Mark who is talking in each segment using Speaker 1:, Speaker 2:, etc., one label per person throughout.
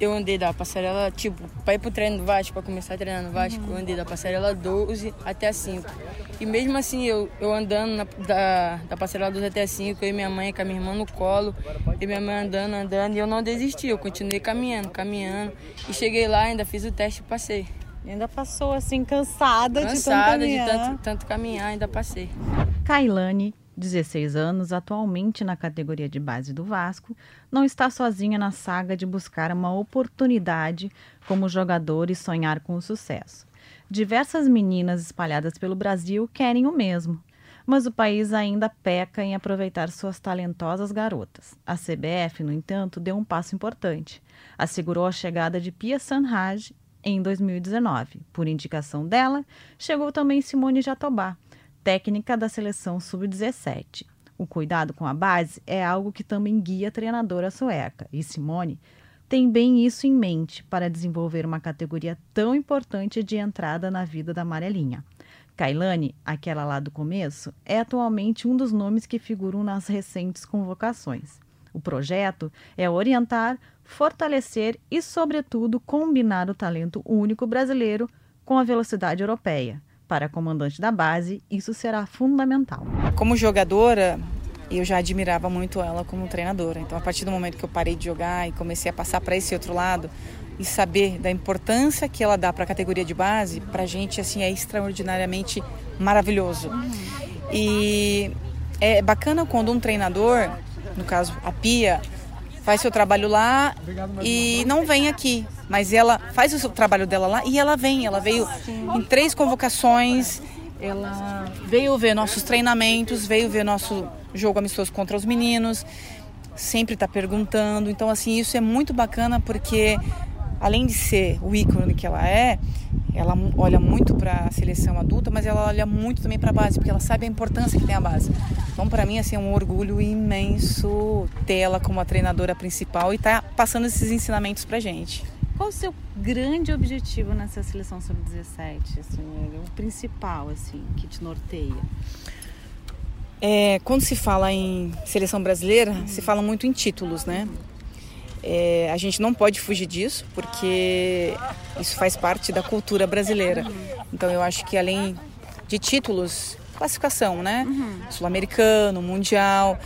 Speaker 1: eu andei da passarela, tipo, pra ir pro treino do Vasco, pra começar a treinar no Vasco, eu andei da passarela 12 até a 5. E mesmo assim, eu, eu andando na, da, da passarela 12 até a 5, eu e minha mãe com a minha irmã no colo, e minha mãe andando, andando, e eu não desisti, eu continuei caminhando, caminhando. E cheguei lá, ainda fiz o teste e passei.
Speaker 2: E ainda passou assim, cansada,
Speaker 1: Cansada
Speaker 2: de tanto
Speaker 1: de
Speaker 2: caminhar.
Speaker 1: tanto, tanto caminhar, ainda passei.
Speaker 3: Kailane, 16 anos, atualmente na categoria de base do Vasco, não está sozinha na saga de buscar uma oportunidade como jogador e sonhar com o sucesso. Diversas meninas espalhadas pelo Brasil querem o mesmo, mas o país ainda peca em aproveitar suas talentosas garotas. A CBF, no entanto, deu um passo importante. Assegurou a chegada de Pia Sanhaj em 2019. Por indicação dela, chegou também Simone Jatobá, técnica da seleção sub-17. O cuidado com a base é algo que também guia a treinadora sueca, e Simone tem bem isso em mente para desenvolver uma categoria tão importante de entrada na vida da amarelinha. Kailane, aquela lá do começo, é atualmente um dos nomes que figuram nas recentes convocações. O projeto é orientar, fortalecer e, sobretudo, combinar o talento único brasileiro com a velocidade europeia. Para a comandante da base, isso será fundamental.
Speaker 4: Como jogadora, eu já admirava muito ela como treinadora. Então, a partir do momento que eu parei de jogar e comecei a passar para esse outro lado e saber da importância que ela dá para a categoria de base, para a gente assim é extraordinariamente maravilhoso. E é bacana quando um treinador, no caso a Pia, faz seu trabalho lá e não vem aqui. Mas ela faz o seu trabalho dela lá e ela vem. Ela veio em três convocações. Ela veio ver nossos treinamentos, veio ver nosso jogo amistoso contra os meninos. Sempre está perguntando. Então, assim, isso é muito bacana porque, além de ser o ícone que ela é, ela olha muito para a seleção adulta, mas ela olha muito também para a base, porque ela sabe a importância que tem a base. Então, para mim, assim, é um orgulho imenso ter ela como a treinadora principal e tá passando esses ensinamentos para gente.
Speaker 2: Qual o seu grande objetivo nessa seleção sub-17? Assim, o principal, assim, que te norteia?
Speaker 4: É, quando se fala em seleção brasileira, se fala muito em títulos, né? É, a gente não pode fugir disso, porque isso faz parte da cultura brasileira. Então eu acho que além de títulos, classificação, né? Sul-americano, mundial.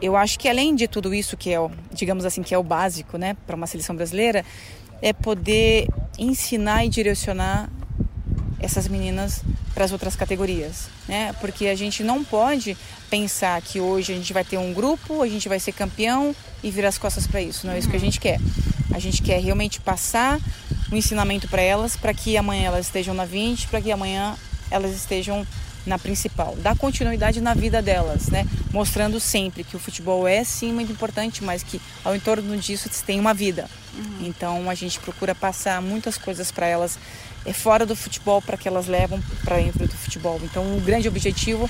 Speaker 4: Eu acho que além de tudo isso que é, o, digamos assim, que é o básico, né, para uma seleção brasileira, é poder ensinar e direcionar essas meninas para as outras categorias, né? Porque a gente não pode pensar que hoje a gente vai ter um grupo, a gente vai ser campeão e virar as costas para isso. Não é isso que a gente quer. A gente quer realmente passar um ensinamento para elas, para que amanhã elas estejam na 20, para que amanhã elas estejam na principal. Dar continuidade na vida delas, né? Mostrando sempre que o futebol é sim muito importante, mas que ao entorno disso tem uma vida. Uhum. Então a gente procura passar muitas coisas para elas é fora do futebol para que elas levam para dentro do futebol. Então o grande objetivo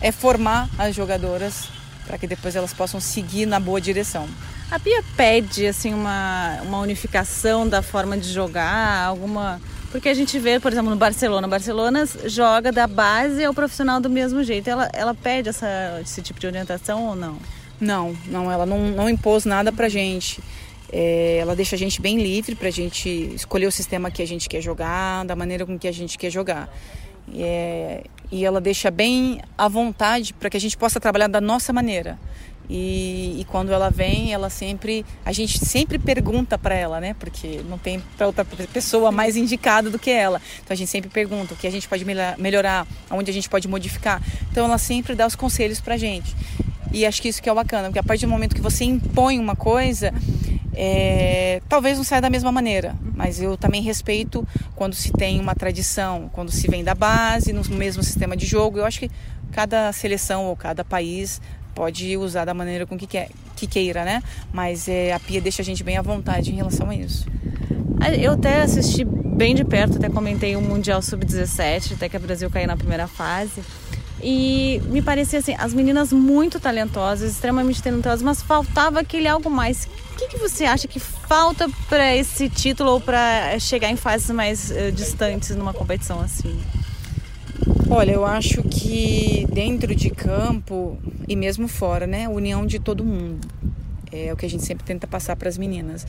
Speaker 4: é formar as jogadoras para que depois elas possam seguir na boa direção.
Speaker 2: A Pia pede assim uma, uma unificação da forma de jogar, alguma porque a gente vê, por exemplo, no Barcelona, Barcelona joga da base ao profissional do mesmo jeito. Ela, ela pede essa, esse tipo de orientação ou não?
Speaker 4: Não, não, ela não, não impôs nada pra gente. É, ela deixa a gente bem livre pra gente escolher o sistema que a gente quer jogar, da maneira com que a gente quer jogar. É, e ela deixa bem à vontade para que a gente possa trabalhar da nossa maneira. E, e, quando ela vem, ela sempre, a gente sempre pergunta para ela, né? Porque não tem outra pessoa mais indicada do que ela. Então a gente sempre pergunta o que a gente pode melhorar, aonde a gente pode modificar. Então ela sempre dá os conselhos para gente. E acho que isso que é bacana, porque a partir do momento que você impõe uma coisa, é, talvez não saia da mesma maneira, mas eu também respeito quando se tem uma tradição, quando se vem da base, no mesmo sistema de jogo. Eu acho que cada seleção ou cada país pode usar da maneira com que, quer, que queira, né? Mas é, a Pia deixa a gente bem à vontade em relação a isso.
Speaker 2: Eu até assisti bem de perto, até comentei o Mundial Sub-17, até que o Brasil caiu na primeira fase. E me parecia assim, as meninas muito talentosas, extremamente talentosas, mas faltava aquele algo mais. O que, que você acha que falta para esse título ou para chegar em fases mais uh, distantes numa competição assim?
Speaker 4: Olha, eu acho que dentro de campo e mesmo fora, né, união de todo mundo. É o que a gente sempre tenta passar para as meninas.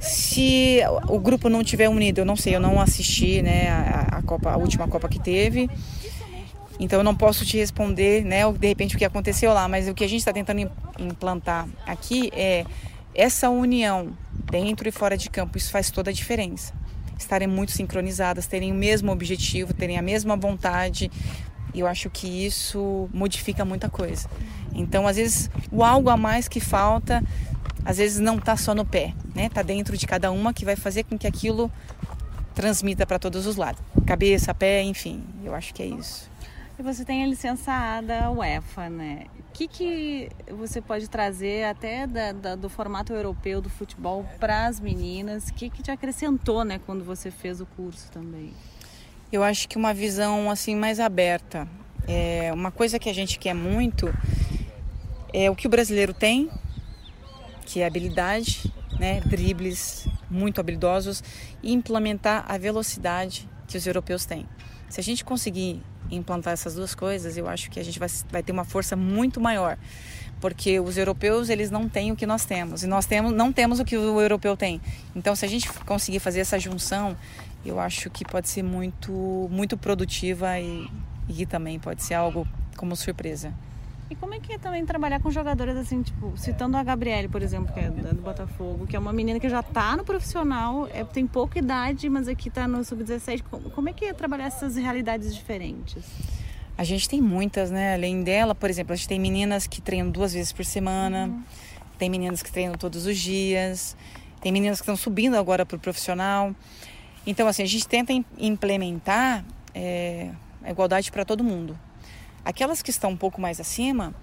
Speaker 4: Se o grupo não tiver unido, eu não sei, eu não assisti né, a, a Copa, a última Copa que teve. Então eu não posso te responder, né, de repente o que aconteceu lá, mas o que a gente está tentando implantar aqui é essa união dentro e fora de campo. Isso faz toda a diferença. Estarem muito sincronizadas, terem o mesmo objetivo, terem a mesma vontade. E eu acho que isso modifica muita coisa. Então, às vezes, o algo a mais que falta, às vezes não está só no pé, né? Tá dentro de cada uma que vai fazer com que aquilo transmita para todos os lados, cabeça, pé, enfim. Eu acho que é isso.
Speaker 2: E você tem a licença da UEFA, né? Que, que você pode trazer até da, da, do formato europeu do futebol para as meninas? O que, que te acrescentou, né, quando você fez o curso também?
Speaker 4: Eu acho que uma visão assim mais aberta. É uma coisa que a gente quer muito é o que o brasileiro tem, que é habilidade, né, dribles muito habilidosos e implementar a velocidade que os europeus têm. Se a gente conseguir implantar essas duas coisas, eu acho que a gente vai, vai ter uma força muito maior. Porque os europeus, eles não têm o que nós temos. E nós temos, não temos o que o europeu tem. Então, se a gente conseguir fazer essa junção, eu acho que pode ser muito, muito produtiva e, e também pode ser algo como surpresa.
Speaker 2: E como é que é também trabalhar com jogadoras assim, tipo, citando a Gabriele, por exemplo, que é do Botafogo, que é uma menina que já está no profissional, é, tem pouca idade, mas aqui está no sub-17. Como, como é que é trabalhar essas realidades diferentes?
Speaker 4: A gente tem muitas, né? Além dela, por exemplo, a gente tem meninas que treinam duas vezes por semana, uhum. tem meninas que treinam todos os dias, tem meninas que estão subindo agora para o profissional. Então, assim, a gente tenta implementar é, a igualdade para todo mundo. Aquelas que estão um pouco mais acima,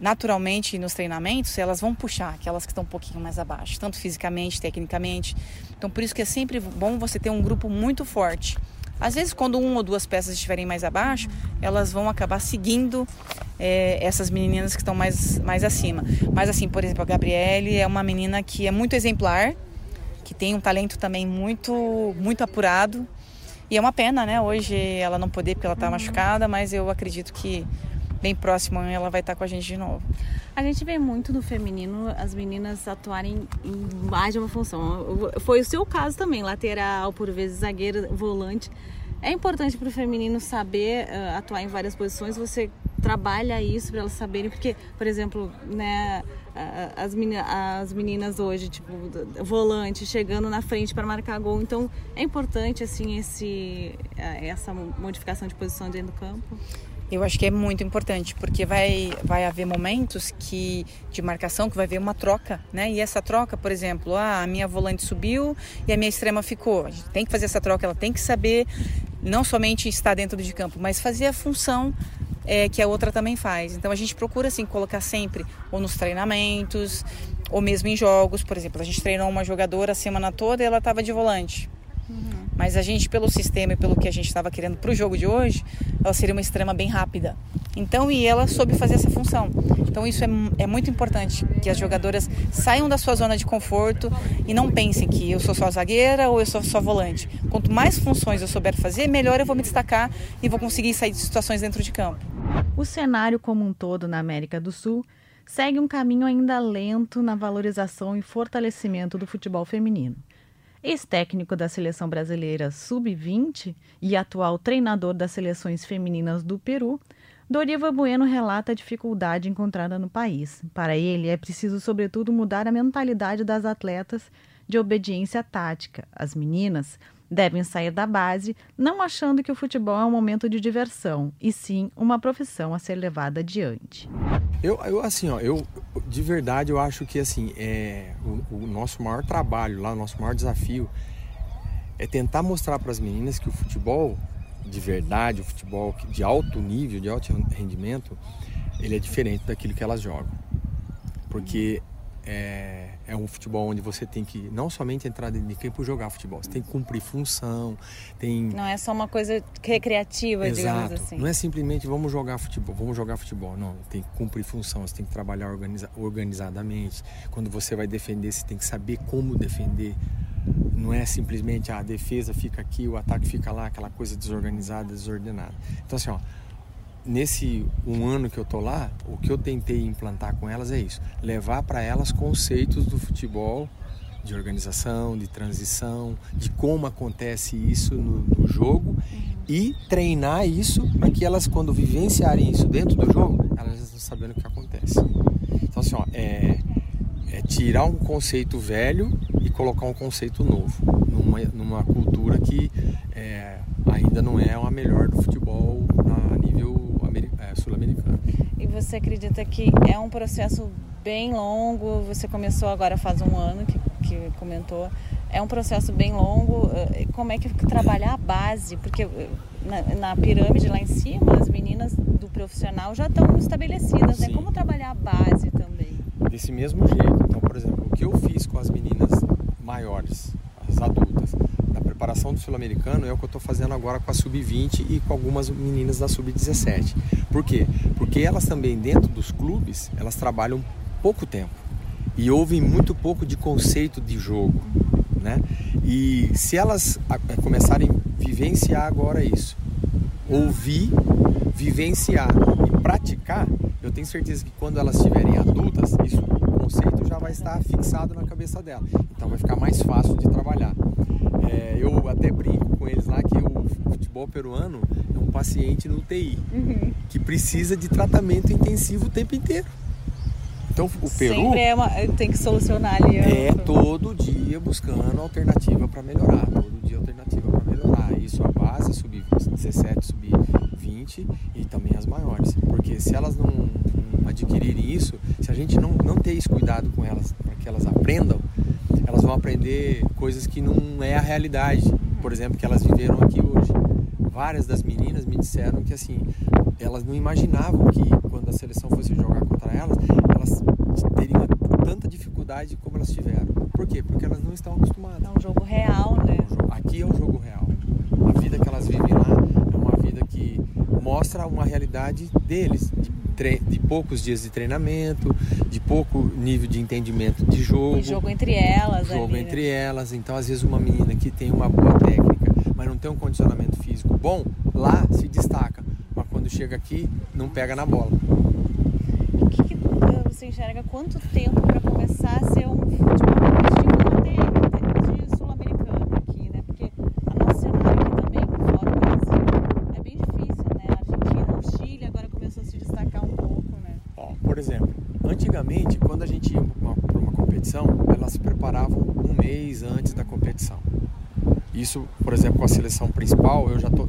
Speaker 4: naturalmente nos treinamentos, elas vão puxar aquelas que estão um pouquinho mais abaixo, tanto fisicamente, tecnicamente. Então, por isso que é sempre bom você ter um grupo muito forte. Às vezes, quando uma ou duas peças estiverem mais abaixo, elas vão acabar seguindo é, essas meninas que estão mais, mais acima. Mas, assim, por exemplo, a Gabriele é uma menina que é muito exemplar, que tem um talento também muito, muito apurado. E é uma pena, né? Hoje ela não poder porque ela está machucada, mas eu acredito que bem próximo ela vai estar tá com a gente de novo.
Speaker 2: A gente vê muito no feminino as meninas atuarem em mais de uma função. Foi o seu caso também, lateral, por vezes zagueira, volante. É importante para o feminino saber uh, atuar em várias posições. Você trabalha isso para elas saberem, porque, por exemplo, né, as, meninas, as meninas hoje, tipo, volante, chegando na frente para marcar gol. Então, é importante, assim, esse, essa modificação de posição dentro do campo?
Speaker 4: Eu acho que é muito importante, porque vai, vai haver momentos que de marcação que vai haver uma troca, né? E essa troca, por exemplo, ah, a minha volante subiu e a minha extrema ficou. A gente tem que fazer essa troca, ela tem que saber não somente estar dentro de campo, mas fazer a função é, que a outra também faz. Então a gente procura assim colocar sempre ou nos treinamentos ou mesmo em jogos, por exemplo, a gente treinou uma jogadora a semana toda e ela estava de volante. Uhum. Mas a gente, pelo sistema e pelo que a gente estava querendo para o jogo de hoje, ela seria uma extrema bem rápida. Então, e ela soube fazer essa função. Então, isso é, é muito importante, que as jogadoras saiam da sua zona de conforto e não pensem que eu sou só zagueira ou eu sou só volante. Quanto mais funções eu souber fazer, melhor eu vou me destacar e vou conseguir sair de situações dentro de campo.
Speaker 3: O cenário como um todo na América do Sul segue um caminho ainda lento na valorização e fortalecimento do futebol feminino. Ex-técnico da seleção brasileira sub-20 e atual treinador das seleções femininas do Peru, Doriva Bueno relata a dificuldade encontrada no país. Para ele, é preciso, sobretudo, mudar a mentalidade das atletas de obediência tática. As meninas devem sair da base não achando que o futebol é um momento de diversão, e sim uma profissão a ser levada adiante.
Speaker 5: Eu, eu assim, ó, eu de verdade eu acho que assim é o, o nosso maior trabalho lá, o nosso maior desafio é tentar mostrar para as meninas que o futebol de verdade, o futebol de alto nível, de alto rendimento, ele é diferente daquilo que elas jogam, porque é, é um futebol onde você tem que não somente entrar dentro de campo e jogar futebol, você tem que cumprir função, tem...
Speaker 2: Não é só uma coisa recreativa,
Speaker 5: Exato.
Speaker 2: digamos assim.
Speaker 5: Não é simplesmente vamos jogar futebol, vamos jogar futebol, não, tem que cumprir função, você tem que trabalhar organiza... organizadamente, quando você vai defender, você tem que saber como defender, não é simplesmente ah, a defesa fica aqui, o ataque fica lá, aquela coisa desorganizada, desordenada. Então assim, ó, nesse um ano que eu tô lá, o que eu tentei implantar com elas é isso: levar para elas conceitos do futebol de organização, de transição, de como acontece isso no, no jogo e treinar isso para que elas, quando vivenciarem isso dentro do jogo, elas estão sabendo o que acontece. Então, assim, ó, é, é tirar um conceito velho e colocar um conceito novo numa, numa cultura que é, ainda não é a melhor do futebol a nível é, sul-americano.
Speaker 2: E você acredita que é um processo bem longo? Você começou agora faz um ano que, que comentou. É um processo bem longo. Eh, como é que trabalhar a base? Porque eh, na, na pirâmide lá em cima, as meninas do profissional já estão estabelecidas, né? Como trabalhar a base também?
Speaker 5: Desse mesmo jeito. Então, por exemplo, o que eu fiz com as meninas maiores, as adultas, na preparação do sul-americano é o que eu estou fazendo agora com a sub-20 e com algumas meninas da sub-17. Por quê? Porque elas também dentro dos clubes, elas trabalham pouco tempo e ouvem muito pouco de conceito de jogo, né? E se elas começarem a vivenciar agora isso, ouvir, vivenciar e praticar, eu tenho certeza que quando elas estiverem adultas, isso, o conceito já vai estar fixado na cabeça dela. Então vai ficar mais fácil de trabalhar. É, eu até brinco com eles lá que o futebol peruano é um paciente no UTI, uhum. que precisa de tratamento intensivo o tempo inteiro. Então o Peru
Speaker 2: Sempre é uma, tem que solucionar ali.
Speaker 5: É todo dia buscando alternativa para melhorar, todo dia alternativa para melhorar. Isso a base sub 17, sub 20 e também as maiores, porque se elas não, não adquirirem isso, se a gente não não ter esse cuidado com elas para que elas aprendam, elas vão aprender coisas que não é a realidade. Por exemplo, que elas viveram aqui hoje. Várias das meninas me disseram que assim, elas não imaginavam que quando a seleção fosse jogar contra elas, elas teriam tanta dificuldade como elas tiveram. Por quê? Porque elas não estão acostumadas.
Speaker 2: É um jogo real, né?
Speaker 5: Aqui é um jogo real. A vida que elas vivem lá é uma vida que mostra uma realidade deles, de, de poucos dias de treinamento, de pouco nível de entendimento de jogo.
Speaker 2: Jogo entre elas,
Speaker 5: Jogo
Speaker 2: ali,
Speaker 5: entre né? elas. Então, às vezes, uma menina que tem uma boa técnica, mas não tem um condicionamento físico bom, lá se destaca. Mas quando chega aqui, não pega na bola.
Speaker 2: O que, que eh, você enxerga quanto tempo para começar a ser um futebol de, de sul-americano aqui, né? Porque a nosso cenário aqui também, fora do Brasil, é bem difícil, né? A Argentina, o Chile agora começou a se destacar um pouco, né?
Speaker 5: Ó, por exemplo, antigamente, quando a gente ia para uma, competição, elas se preparavam um mês antes da competição. Isso, por exemplo, com a seleção principal, eu já tô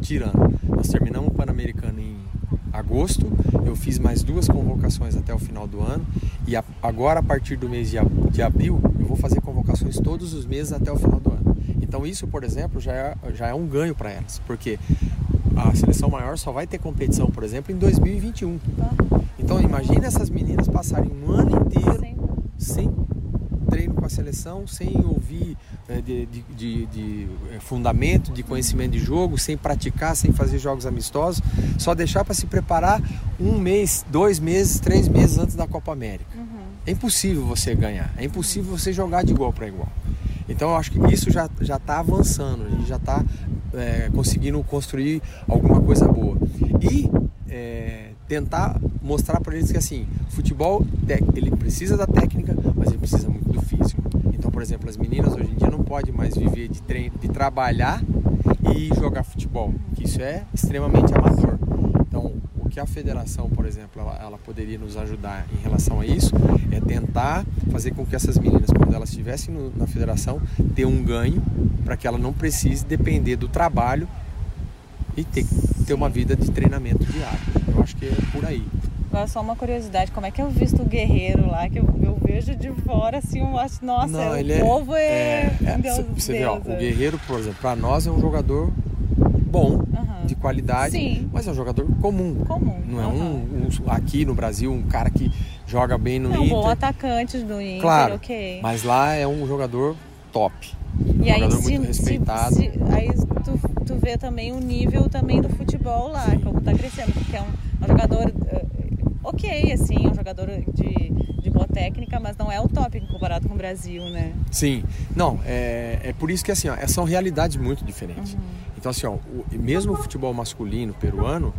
Speaker 5: tirando. Nós terminamos o Pan-Americano em agosto, eu fiz mais duas convocações até o final do ano e a, agora a partir do mês de, de abril eu vou fazer convocações todos os meses até o final do ano. Então isso, por exemplo, já é, já é um ganho para elas, porque a seleção maior só vai ter competição, por exemplo, em 2021. Então imagine essas meninas passarem um ano inteiro sem treino com a seleção, sem ouvir é, de, de, de, de, é, fundamento, de conhecimento de jogo, sem praticar, sem fazer jogos amistosos, só deixar para se preparar um mês, dois meses, três meses antes da Copa América. Uhum. É impossível você ganhar, é impossível você jogar de igual para igual. Então eu acho que isso já já está avançando, a gente já está é, conseguindo construir alguma coisa boa e é, tentar mostrar para eles que assim, futebol ele precisa da técnica, mas ele precisa muito do físico. Então, por exemplo, as meninas hoje em dia não podem mais viver de treino, de trabalhar e jogar futebol, que isso é extremamente amador. Então, o que a federação, por exemplo, ela, ela poderia nos ajudar em relação a isso é tentar fazer com que essas meninas, quando elas estivessem no, na federação, ter um ganho para que ela não precise depender do trabalho e ter, ter uma vida de treinamento diário. Eu acho que é por aí.
Speaker 2: Agora só uma curiosidade, como é que eu visto o guerreiro lá, que eu, eu vejo de fora assim, eu acho, nossa, Não, o é, povo é. é, é
Speaker 5: Deus, você Deus, vê, ó, o guerreiro, por exemplo, para nós é um jogador bom, de qualidade, Sim. mas é um jogador comum.
Speaker 2: Comum.
Speaker 5: Não é um, um, aqui no Brasil um cara que joga bem no
Speaker 2: é
Speaker 5: um Inter.
Speaker 2: É um bom atacante do Inter,
Speaker 5: claro,
Speaker 2: ok.
Speaker 5: Mas lá é um jogador top. E aí, muito se, respeitado. Se,
Speaker 2: se, aí tu, tu vê também o nível também do futebol lá, Sim. como tá crescendo, porque é um, um jogador uh, ok, assim, é um jogador de, de boa técnica, mas não é o top comparado com o Brasil, né?
Speaker 5: Sim, não, é, é por isso que assim, ó, são realidades muito diferentes. Uhum. Então assim, ó, o, mesmo o futebol masculino peruano,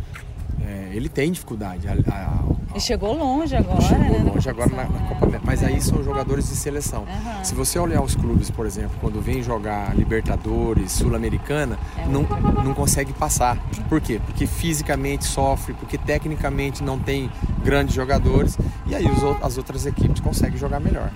Speaker 5: é, ele tem dificuldade. A, a,
Speaker 2: E chegou longe agora,
Speaker 5: chegou
Speaker 2: né?
Speaker 5: longe agora na, na Copa América. Mas aí são jogadores de seleção.
Speaker 2: Uhum.
Speaker 5: Se você olhar os clubes, por exemplo, quando vem jogar Libertadores, Sul-Americana,
Speaker 2: É
Speaker 5: não, não consegue passar. Por quê? Porque fisicamente sofre, porque tecnicamente não tem grandes jogadores e aí os, as outras equipes conseguem jogar melhor.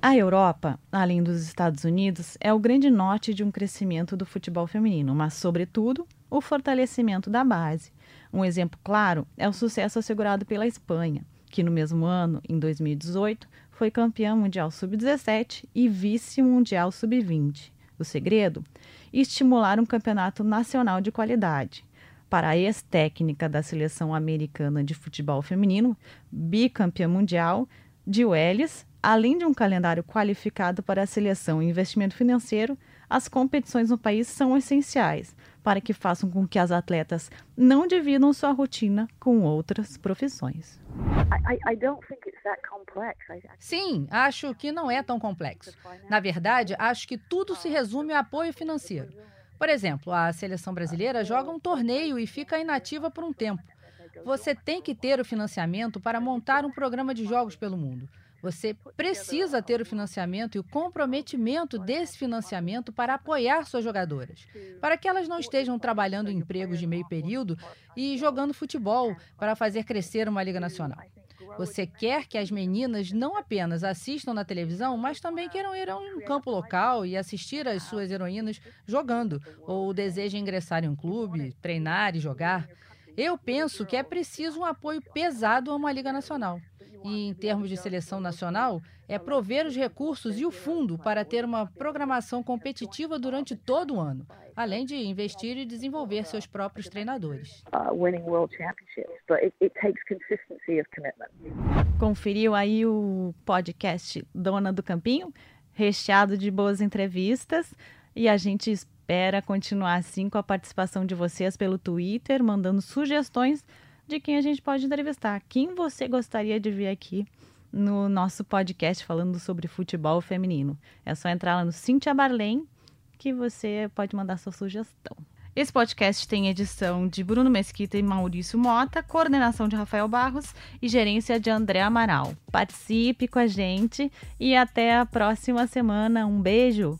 Speaker 3: A Europa, além dos Estados Unidos, é o grande norte de um crescimento do futebol feminino, mas, sobretudo, o fortalecimento da base. Um exemplo claro é o sucesso assegurado pela Espanha, que no mesmo ano, em 2018, foi campeã mundial sub-17 e vice-mundial sub-20. O segredo? Estimular um campeonato nacional de qualidade. Para a ex-técnica da seleção americana de futebol feminino, bicampeã mundial, Jill Ellis, além de um calendário qualificado para a seleção e investimento financeiro, as competições no país são essenciais para que façam com que as atletas não dividam sua rotina com outras profissões.
Speaker 6: Sim, acho que não é tão complexo. Na verdade, acho que tudo se resume a apoio financeiro. Por exemplo, a seleção brasileira joga um torneio e fica inativa por um tempo. Você tem que ter o financiamento para montar um programa de jogos pelo mundo. Você precisa ter o financiamento e o comprometimento desse financiamento para apoiar suas jogadoras, para que elas não estejam trabalhando em empregos de meio período e jogando futebol para fazer crescer uma liga nacional. Você quer que as meninas não apenas assistam na televisão, mas também queiram ir a um campo local e assistir às suas heroínas jogando, ou desejem ingressar em um clube, treinar e jogar. Eu penso que é preciso um apoio pesado a uma Liga Nacional. E, em termos de seleção nacional, é prover os recursos e o fundo para ter uma programação competitiva durante todo o ano, além de investir e desenvolver seus próprios treinadores.
Speaker 3: Conferiu aí o podcast Dona do Campinho, recheado de boas entrevistas, e a gente espera continuar assim com a participação de vocês pelo Twitter, mandando sugestões de quem a gente pode entrevistar. Quem você gostaria de ver aqui no nosso podcast falando sobre futebol feminino? É só entrar lá no Cintia Barlém que você pode mandar sua sugestão. Esse podcast tem edição de Bruno Mesquita e Maurício Mota, coordenação de Rafael Barros e gerência de André Amaral. Participe com a gente e até a próxima semana. Um beijo!